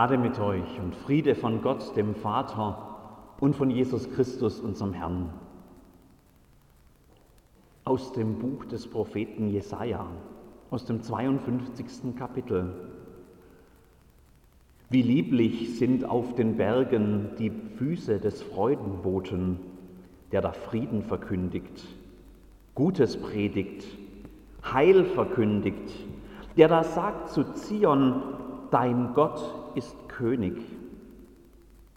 Gnade mit euch und Friede von Gott, dem Vater und von Jesus Christus, unserem Herrn. Aus dem Buch des Propheten Jesaja, aus dem 52. Kapitel. Wie lieblich sind auf den Bergen die Füße des Freudenboten, der da Frieden verkündigt, Gutes predigt, Heil verkündigt, der da sagt zu Zion, dein Gott ist König.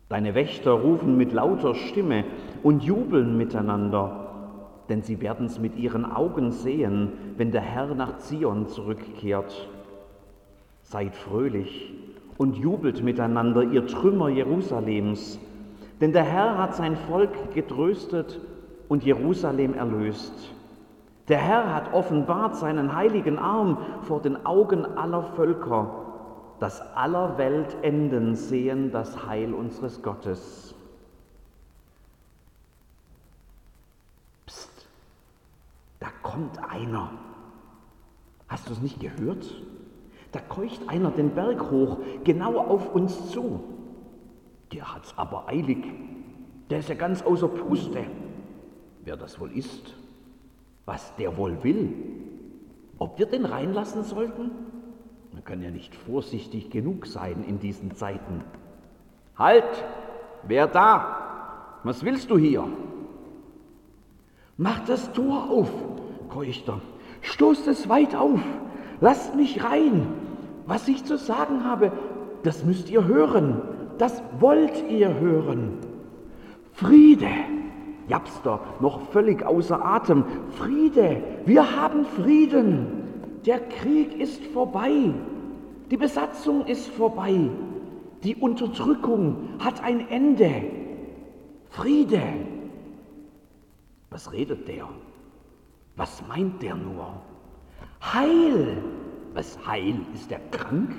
Deine Wächter rufen mit lauter Stimme und jubeln miteinander, denn sie werden es mit ihren Augen sehen, wenn der Herr nach Zion zurückkehrt. Seid fröhlich und jubelt miteinander, ihr Trümmer Jerusalems, denn der Herr hat sein Volk getröstet und Jerusalem erlöst. Der Herr hat offenbart seinen heiligen Arm vor den Augen aller Völker dass aller Welt Enden sehen das Heil unseres Gottes. Psst, da kommt einer. Hast du es nicht gehört? Da keucht einer den Berg hoch, genau auf uns zu. Der hat's aber eilig. Der ist ja ganz außer Puste. Wer das wohl ist, was der wohl will, ob wir den reinlassen sollten? Man kann ja nicht vorsichtig genug sein in diesen Zeiten. Halt! Wer da? Was willst du hier? Mach das Tor auf, keucht er. Stoßt es weit auf. Lasst mich rein. Was ich zu sagen habe, das müsst ihr hören. Das wollt ihr hören. Friede. Japster, noch völlig außer Atem. Friede. Wir haben Frieden. Der Krieg ist vorbei. Die Besatzung ist vorbei. Die Unterdrückung hat ein Ende. Friede. Was redet der? Was meint der nur? Heil. Was Heil? Ist der krank?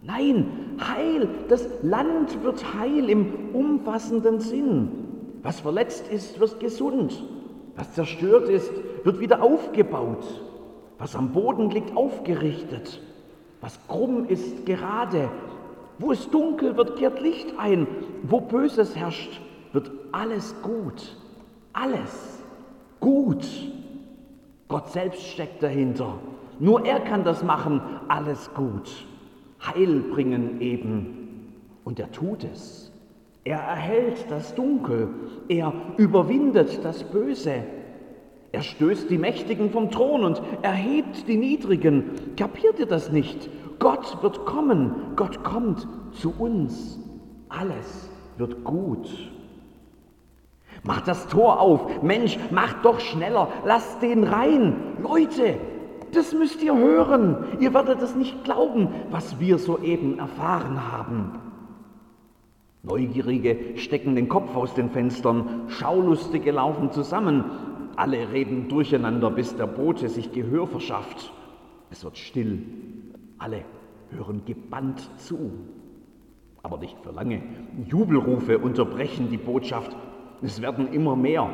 Nein, Heil. Das Land wird heil im umfassenden Sinn. Was verletzt ist, wird gesund. Was zerstört ist, wird wieder aufgebaut. Was am Boden liegt, aufgerichtet. Was krumm ist, gerade. Wo es dunkel wird, kehrt Licht ein. Wo Böses herrscht, wird alles gut. Alles gut. Gott selbst steckt dahinter. Nur er kann das machen, alles gut. Heil bringen eben. Und er tut es. Er erhält das Dunkel. Er überwindet das Böse. Er stößt die Mächtigen vom Thron und erhebt die Niedrigen. Kapiert ihr das nicht? Gott wird kommen. Gott kommt zu uns. Alles wird gut. Macht das Tor auf. Mensch, macht doch schneller. Lasst den rein. Leute, das müsst ihr hören. Ihr werdet es nicht glauben, was wir soeben erfahren haben. Neugierige stecken den Kopf aus den Fenstern, Schaulustige laufen zusammen, alle reden durcheinander, bis der Bote sich Gehör verschafft. Es wird still. Alle hören gebannt zu. Aber nicht für lange. Jubelrufe unterbrechen die Botschaft. Es werden immer mehr.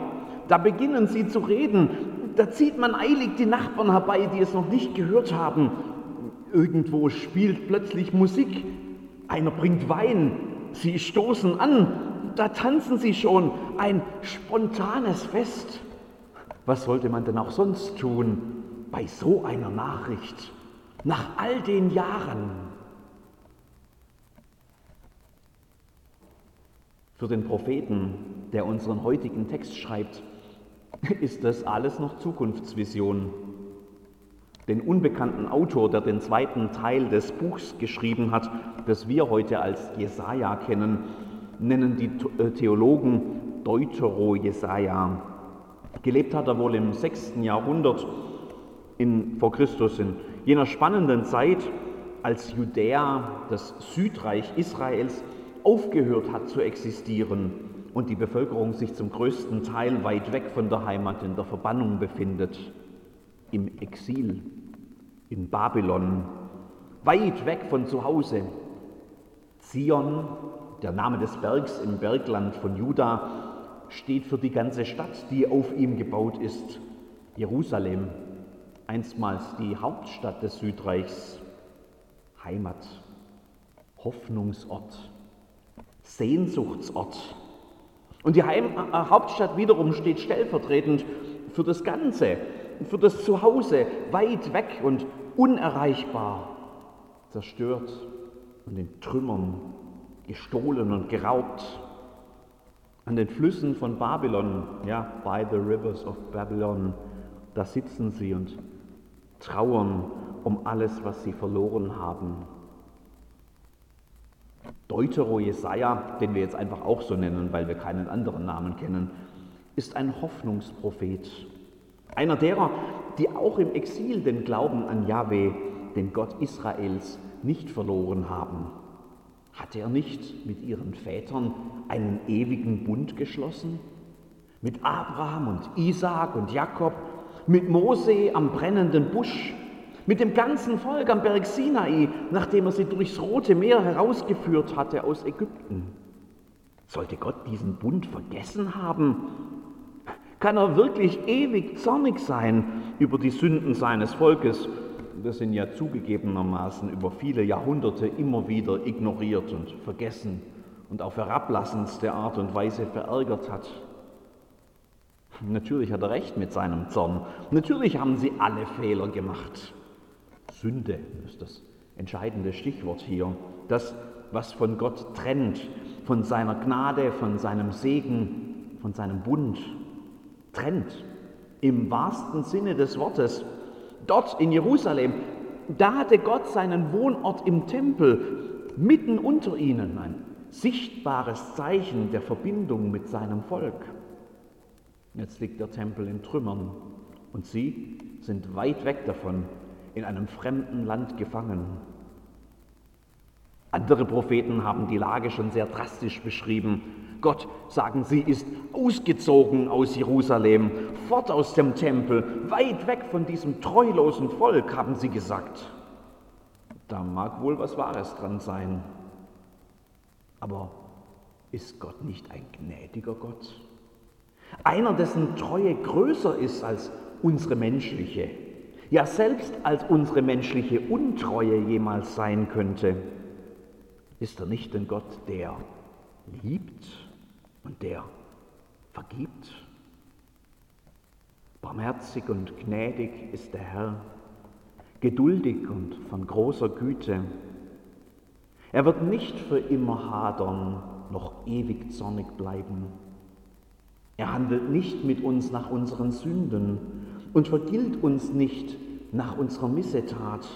Da beginnen sie zu reden. Da zieht man eilig die Nachbarn herbei, die es noch nicht gehört haben. Irgendwo spielt plötzlich Musik. Einer bringt Wein. Sie stoßen an. Da tanzen sie schon. Ein spontanes Fest. Was sollte man denn auch sonst tun bei so einer Nachricht nach all den Jahren? Für den Propheten, der unseren heutigen Text schreibt, ist das alles noch Zukunftsvision. Den unbekannten Autor, der den zweiten Teil des Buchs geschrieben hat, das wir heute als Jesaja kennen, nennen die äh, Theologen Deutero-Jesaja. Gelebt hat er wohl im 6. Jahrhundert in, vor Christus, in jener spannenden Zeit, als Judäa, das Südreich Israels, aufgehört hat zu existieren und die Bevölkerung sich zum größten Teil weit weg von der Heimat in der Verbannung befindet, im Exil, in Babylon, weit weg von zu Hause. Zion, der Name des Bergs im Bergland von Juda, steht für die ganze Stadt, die auf ihm gebaut ist. Jerusalem, einstmals die Hauptstadt des Südreichs, Heimat, Hoffnungsort, Sehnsuchtsort. Und die Heim äh, Hauptstadt wiederum steht stellvertretend für das Ganze, für das Zuhause, weit weg und unerreichbar, zerstört und in Trümmern, gestohlen und geraubt. An den Flüssen von Babylon, ja, by the rivers of Babylon, da sitzen sie und trauern um alles, was sie verloren haben. Deutero Jesaja, den wir jetzt einfach auch so nennen, weil wir keinen anderen Namen kennen, ist ein Hoffnungsprophet. Einer derer, die auch im Exil den Glauben an Yahweh, den Gott Israels, nicht verloren haben. Hatte er nicht mit ihren Vätern einen ewigen Bund geschlossen? Mit Abraham und Isaak und Jakob, mit Mose am brennenden Busch, mit dem ganzen Volk am Berg Sinai, nachdem er sie durchs Rote Meer herausgeführt hatte aus Ägypten. Sollte Gott diesen Bund vergessen haben? Kann er wirklich ewig zornig sein über die Sünden seines Volkes, das ihn ja zugegebenermaßen über viele Jahrhunderte immer wieder ignoriert und vergessen und auf herablassendste Art und Weise verärgert hat? Natürlich hat er recht mit seinem Zorn. Natürlich haben sie alle Fehler gemacht. Sünde ist das entscheidende Stichwort hier. Das, was von Gott trennt, von seiner Gnade, von seinem Segen, von seinem Bund, trennt. Im wahrsten Sinne des Wortes. Dort in Jerusalem, da hatte Gott seinen Wohnort im Tempel, mitten unter ihnen, ein sichtbares Zeichen der Verbindung mit seinem Volk. Jetzt liegt der Tempel in Trümmern und sie sind weit weg davon, in einem fremden Land gefangen. Andere Propheten haben die Lage schon sehr drastisch beschrieben. Gott, sagen sie, ist ausgezogen aus Jerusalem, fort aus dem Tempel, weit weg von diesem treulosen Volk, haben sie gesagt. Da mag wohl was Wahres dran sein. Aber ist Gott nicht ein gnädiger Gott? Einer, dessen Treue größer ist als unsere menschliche ja selbst als unsere menschliche Untreue jemals sein könnte, ist er nicht ein Gott, der liebt und der vergibt? Barmherzig und gnädig ist der Herr, geduldig und von großer Güte. Er wird nicht für immer hadern, noch ewig zornig bleiben. Er handelt nicht mit uns nach unseren Sünden und vergilt uns nicht nach unserer Missetat.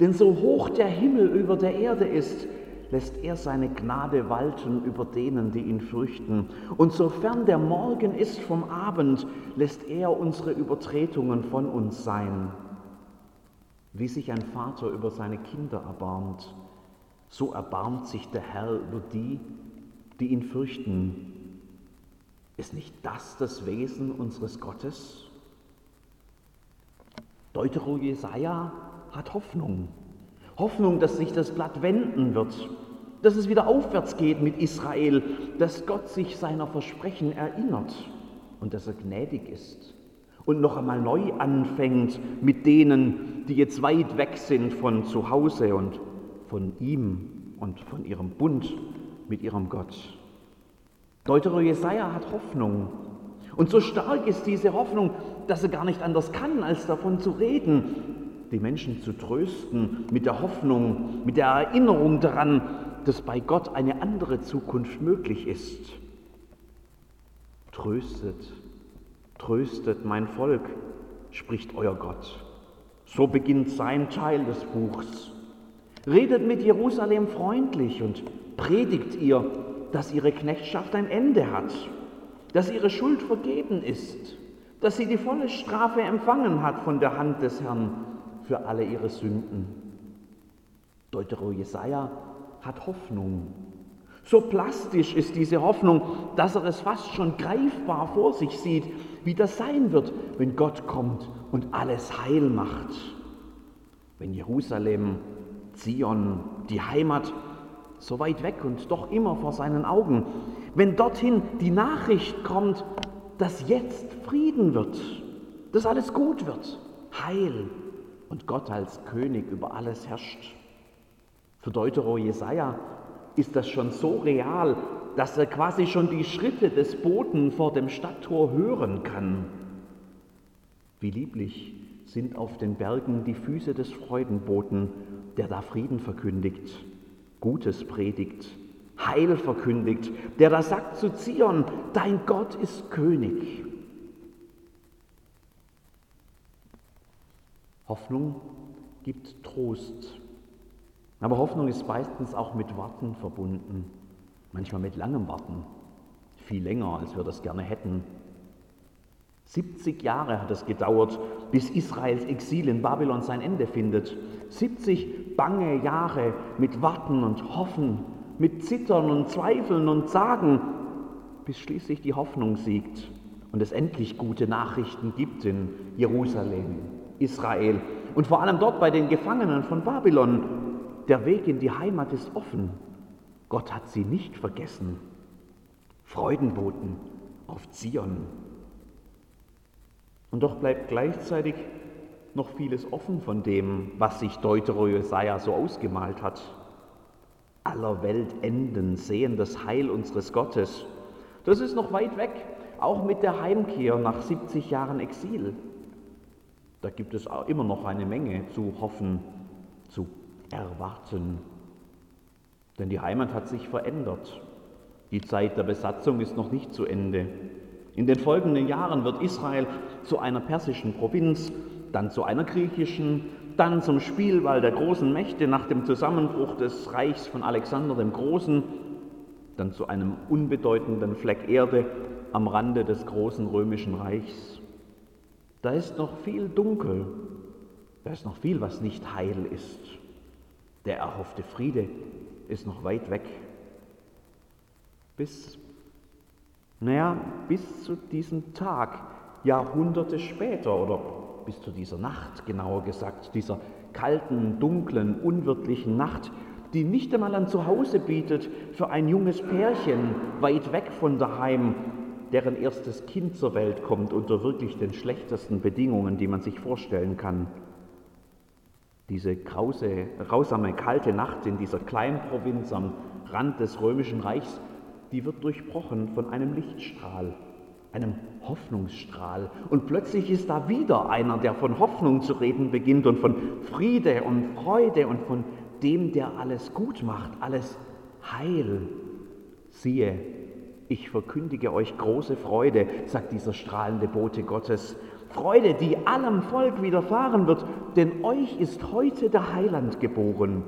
Denn so hoch der Himmel über der Erde ist, lässt er seine Gnade walten über denen, die ihn fürchten. Und sofern der Morgen ist vom Abend, lässt er unsere Übertretungen von uns sein. Wie sich ein Vater über seine Kinder erbarmt, so erbarmt sich der Herr über die, die ihn fürchten. Ist nicht das das Wesen unseres Gottes? Deutero Jesaja hat Hoffnung. Hoffnung, dass sich das Blatt wenden wird, dass es wieder aufwärts geht mit Israel, dass Gott sich seiner Versprechen erinnert und dass er gnädig ist und noch einmal neu anfängt mit denen, die jetzt weit weg sind von zu Hause und von ihm und von ihrem Bund mit ihrem Gott. Deutero Jesaja hat Hoffnung. Und so stark ist diese Hoffnung, dass er gar nicht anders kann, als davon zu reden, die Menschen zu trösten mit der Hoffnung, mit der Erinnerung daran, dass bei Gott eine andere Zukunft möglich ist. Tröstet, tröstet mein Volk, spricht euer Gott. So beginnt sein Teil des Buchs. Redet mit Jerusalem freundlich und predigt ihr, dass ihre Knechtschaft ein Ende hat, dass ihre Schuld vergeben ist dass sie die volle Strafe empfangen hat von der Hand des Herrn für alle ihre Sünden. Deutero Jesaja hat Hoffnung. So plastisch ist diese Hoffnung, dass er es fast schon greifbar vor sich sieht, wie das sein wird, wenn Gott kommt und alles heil macht. Wenn Jerusalem, Zion, die Heimat so weit weg und doch immer vor seinen Augen, wenn dorthin die Nachricht kommt, dass jetzt Frieden wird, dass alles gut wird, Heil und Gott als König über alles herrscht. Für Deutero Jesaja ist das schon so real, dass er quasi schon die Schritte des Boten vor dem Stadttor hören kann. Wie lieblich sind auf den Bergen die Füße des Freudenboten, der da Frieden verkündigt, Gutes predigt, Heil verkündigt, der da sagt zu Zion, dein Gott ist König. Hoffnung gibt Trost. Aber Hoffnung ist meistens auch mit Warten verbunden, manchmal mit langem Warten, viel länger, als wir das gerne hätten. 70 Jahre hat es gedauert, bis Israels Exil in Babylon sein Ende findet. 70 bange Jahre mit Warten und Hoffen, mit Zittern und Zweifeln und Sagen, bis schließlich die Hoffnung siegt und es endlich gute Nachrichten gibt in Jerusalem, Israel und vor allem dort bei den Gefangenen von Babylon. Der Weg in die Heimat ist offen. Gott hat sie nicht vergessen. Freudenboten auf Zion. Und doch bleibt gleichzeitig noch vieles offen von dem, was sich Deutero Jesaja so ausgemalt hat. Aller Welt enden sehen das Heil unseres Gottes. Das ist noch weit weg, auch mit der Heimkehr nach 70 Jahren Exil. Da gibt es auch immer noch eine Menge zu hoffen, zu erwarten. Denn die Heimat hat sich verändert. Die Zeit der Besatzung ist noch nicht zu Ende. In den folgenden Jahren wird Israel zu einer persischen Provinz, dann zu einer griechischen, dann zum Spielball der großen Mächte nach dem Zusammenbruch des Reichs von Alexander dem Großen, dann zu einem unbedeutenden Fleck Erde am Rande des großen römischen Reichs. Da ist noch viel dunkel, da ist noch viel, was nicht heil ist. Der erhoffte Friede ist noch weit weg. Bis naja, bis zu diesem Tag, Jahrhunderte später oder bis zu dieser Nacht, genauer gesagt, dieser kalten, dunklen, unwirtlichen Nacht, die nicht einmal ein Zuhause bietet für ein junges Pärchen weit weg von daheim, deren erstes Kind zur Welt kommt unter wirklich den schlechtesten Bedingungen, die man sich vorstellen kann. Diese grause, grausame, kalte Nacht in dieser kleinen Provinz am Rand des römischen Reichs die wird durchbrochen von einem Lichtstrahl, einem Hoffnungsstrahl. Und plötzlich ist da wieder einer, der von Hoffnung zu reden beginnt und von Friede und Freude und von dem, der alles gut macht, alles heil. Siehe, ich verkündige euch große Freude, sagt dieser strahlende Bote Gottes. Freude, die allem Volk widerfahren wird, denn euch ist heute der Heiland geboren.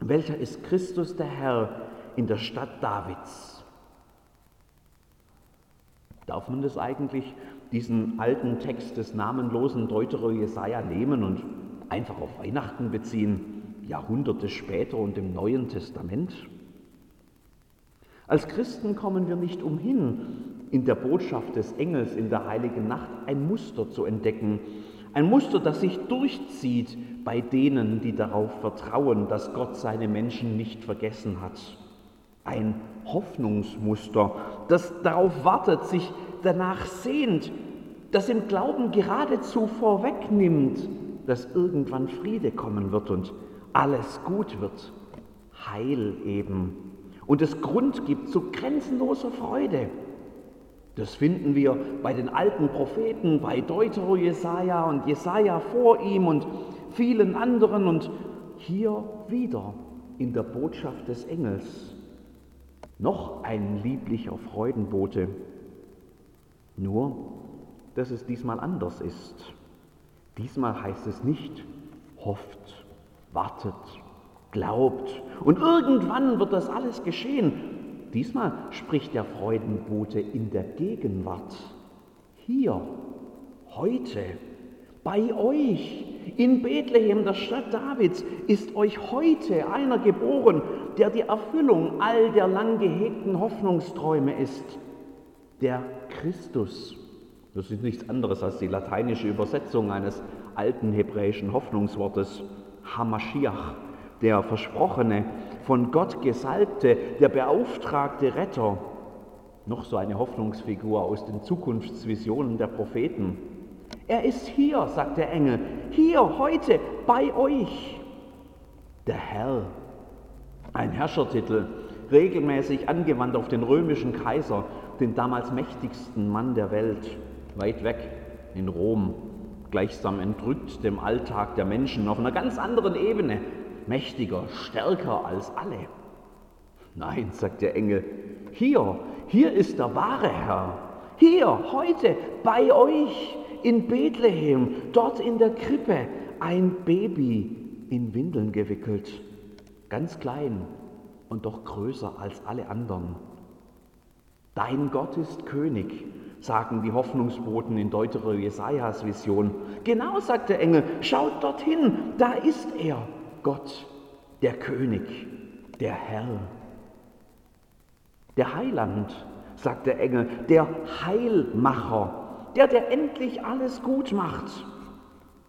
Welcher ist Christus der Herr in der Stadt Davids? Darf man das eigentlich, diesen alten Text des namenlosen Deutero Jesaja nehmen und einfach auf Weihnachten beziehen, Jahrhunderte später und im Neuen Testament? Als Christen kommen wir nicht umhin, in der Botschaft des Engels in der heiligen Nacht ein Muster zu entdecken. Ein Muster, das sich durchzieht bei denen, die darauf vertrauen, dass Gott seine Menschen nicht vergessen hat. Ein Hoffnungsmuster, das darauf wartet, sich danach sehnt, das im Glauben geradezu vorwegnimmt, dass irgendwann Friede kommen wird und alles gut wird, Heil eben, und es Grund gibt zu grenzenloser Freude. Das finden wir bei den alten Propheten, bei Deutero Jesaja und Jesaja vor ihm und vielen anderen und hier wieder in der Botschaft des Engels noch ein lieblicher Freudenbote. Nur, dass es diesmal anders ist. Diesmal heißt es nicht, hofft, wartet, glaubt und irgendwann wird das alles geschehen. Diesmal spricht der Freudenbote in der Gegenwart. Hier, heute, bei euch, in Bethlehem, der Stadt Davids, ist euch heute einer geboren, der die Erfüllung all der lang gehegten Hoffnungsträume ist, der Christus. Das ist nichts anderes als die lateinische Übersetzung eines alten hebräischen Hoffnungswortes Hamashiach, der versprochene, von Gott gesalbte, der beauftragte Retter. Noch so eine Hoffnungsfigur aus den Zukunftsvisionen der Propheten. Er ist hier, sagt der Engel, hier, heute, bei euch. Der Herr Ein Herrschertitel, regelmäßig angewandt auf den römischen Kaiser, den damals mächtigsten Mann der Welt, weit weg in Rom, gleichsam entrückt dem Alltag der Menschen auf einer ganz anderen Ebene, mächtiger, stärker als alle. Nein, sagt der Engel, hier, hier ist der wahre Herr, hier, heute, bei euch in Bethlehem, dort in der Krippe, ein Baby in Windeln gewickelt, ganz klein und doch größer als alle anderen. Dein Gott ist König, sagen die Hoffnungsboten in Deuteronomie Jesajas Vision. Genau, sagt der Engel, schaut dorthin, da ist er, Gott, der König, der Herr. Der Heiland, sagt der Engel, der Heilmacher, der, der endlich alles gut macht.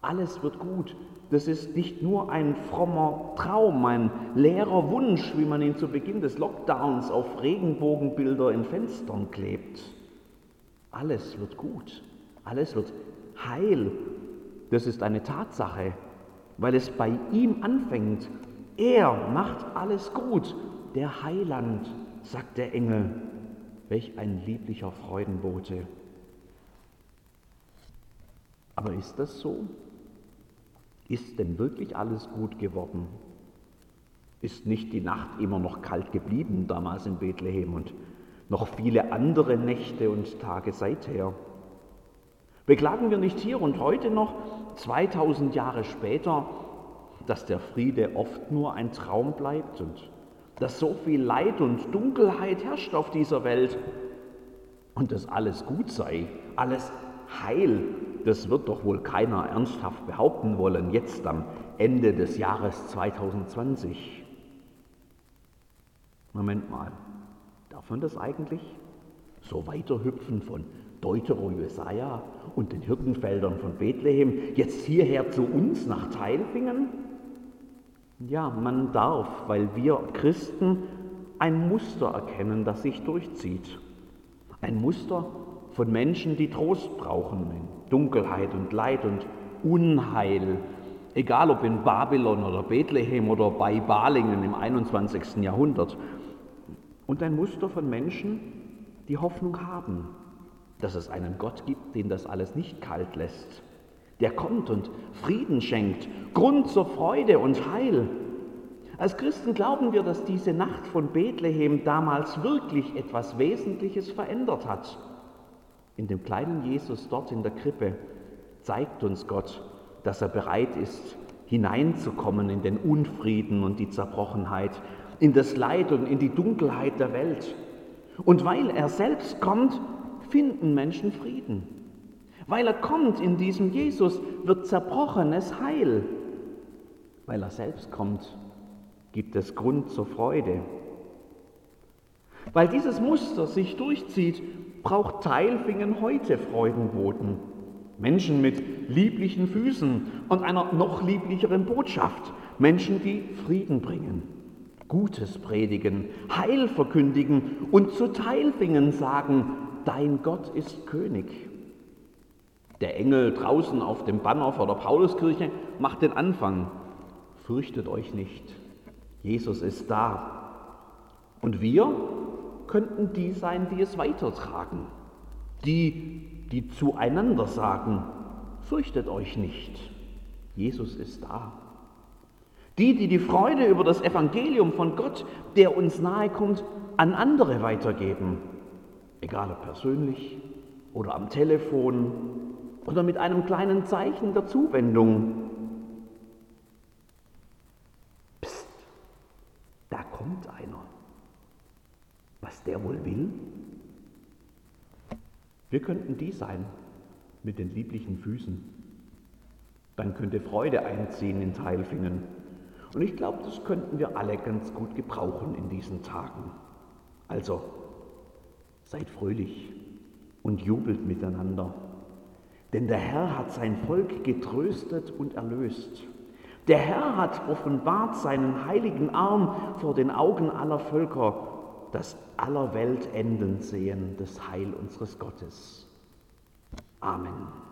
Alles wird gut. Das ist nicht nur ein frommer Traum, ein leerer Wunsch, wie man ihn zu Beginn des Lockdowns auf Regenbogenbilder in Fenstern klebt. Alles wird gut, alles wird heil. Das ist eine Tatsache, weil es bei ihm anfängt. Er macht alles gut, der Heiland, sagt der Engel. Welch ein lieblicher Freudenbote. Aber ist das so? Ist denn wirklich alles gut geworden? Ist nicht die Nacht immer noch kalt geblieben damals in Bethlehem und noch viele andere Nächte und Tage seither? Beklagen wir nicht hier und heute noch, 2000 Jahre später, dass der Friede oft nur ein Traum bleibt und dass so viel Leid und Dunkelheit herrscht auf dieser Welt und dass alles gut sei, alles heil, das wird doch wohl keiner ernsthaft behaupten wollen, jetzt am Ende des Jahres 2020. Moment mal, darf man das eigentlich? So weiterhüpfen von Deutero Jesaja und den Hirtenfeldern von Bethlehem jetzt hierher zu uns nach Teilfingen? Ja, man darf, weil wir Christen ein Muster erkennen, das sich durchzieht. Ein Muster von Menschen, die Trost brauchen in Dunkelheit und Leid und Unheil, egal ob in Babylon oder Bethlehem oder bei Balingen im 21. Jahrhundert. Und ein Muster von Menschen, die Hoffnung haben, dass es einen Gott gibt, den das alles nicht kalt lässt, der kommt und Frieden schenkt, Grund zur Freude und Heil. Als Christen glauben wir, dass diese Nacht von Bethlehem damals wirklich etwas Wesentliches verändert hat. In dem kleinen Jesus dort in der Krippe zeigt uns Gott, dass er bereit ist, hineinzukommen in den Unfrieden und die Zerbrochenheit, in das Leid und in die Dunkelheit der Welt. Und weil er selbst kommt, finden Menschen Frieden. Weil er kommt in diesem Jesus, wird Zerbrochenes heil. Weil er selbst kommt, gibt es Grund zur Freude. Weil dieses Muster sich durchzieht, braucht Teilfingen heute Freudenboten. Menschen mit lieblichen Füßen und einer noch lieblicheren Botschaft. Menschen, die Frieden bringen, Gutes predigen, Heil verkündigen und zu Teilfingen sagen, dein Gott ist König. Der Engel draußen auf dem Banner vor der Pauluskirche macht den Anfang. Fürchtet euch nicht, Jesus ist da. Und wir könnten die sein, die es weitertragen, die, die zueinander sagen, fürchtet euch nicht, Jesus ist da. Die, die die Freude über das Evangelium von Gott, der uns nahe kommt, an andere weitergeben, egal ob persönlich oder am Telefon oder mit einem kleinen Zeichen der Zuwendung. Psst, da kommt einer. Was der wohl will? Wir könnten die sein mit den lieblichen Füßen. Dann könnte Freude einziehen in Teilfingen. Und ich glaube, das könnten wir alle ganz gut gebrauchen in diesen Tagen. Also, seid fröhlich und jubelt miteinander. Denn der Herr hat sein Volk getröstet und erlöst. Der Herr hat offenbart seinen heiligen Arm vor den Augen aller Völker, das aller Welt enden sehen, das Heil unseres Gottes. Amen.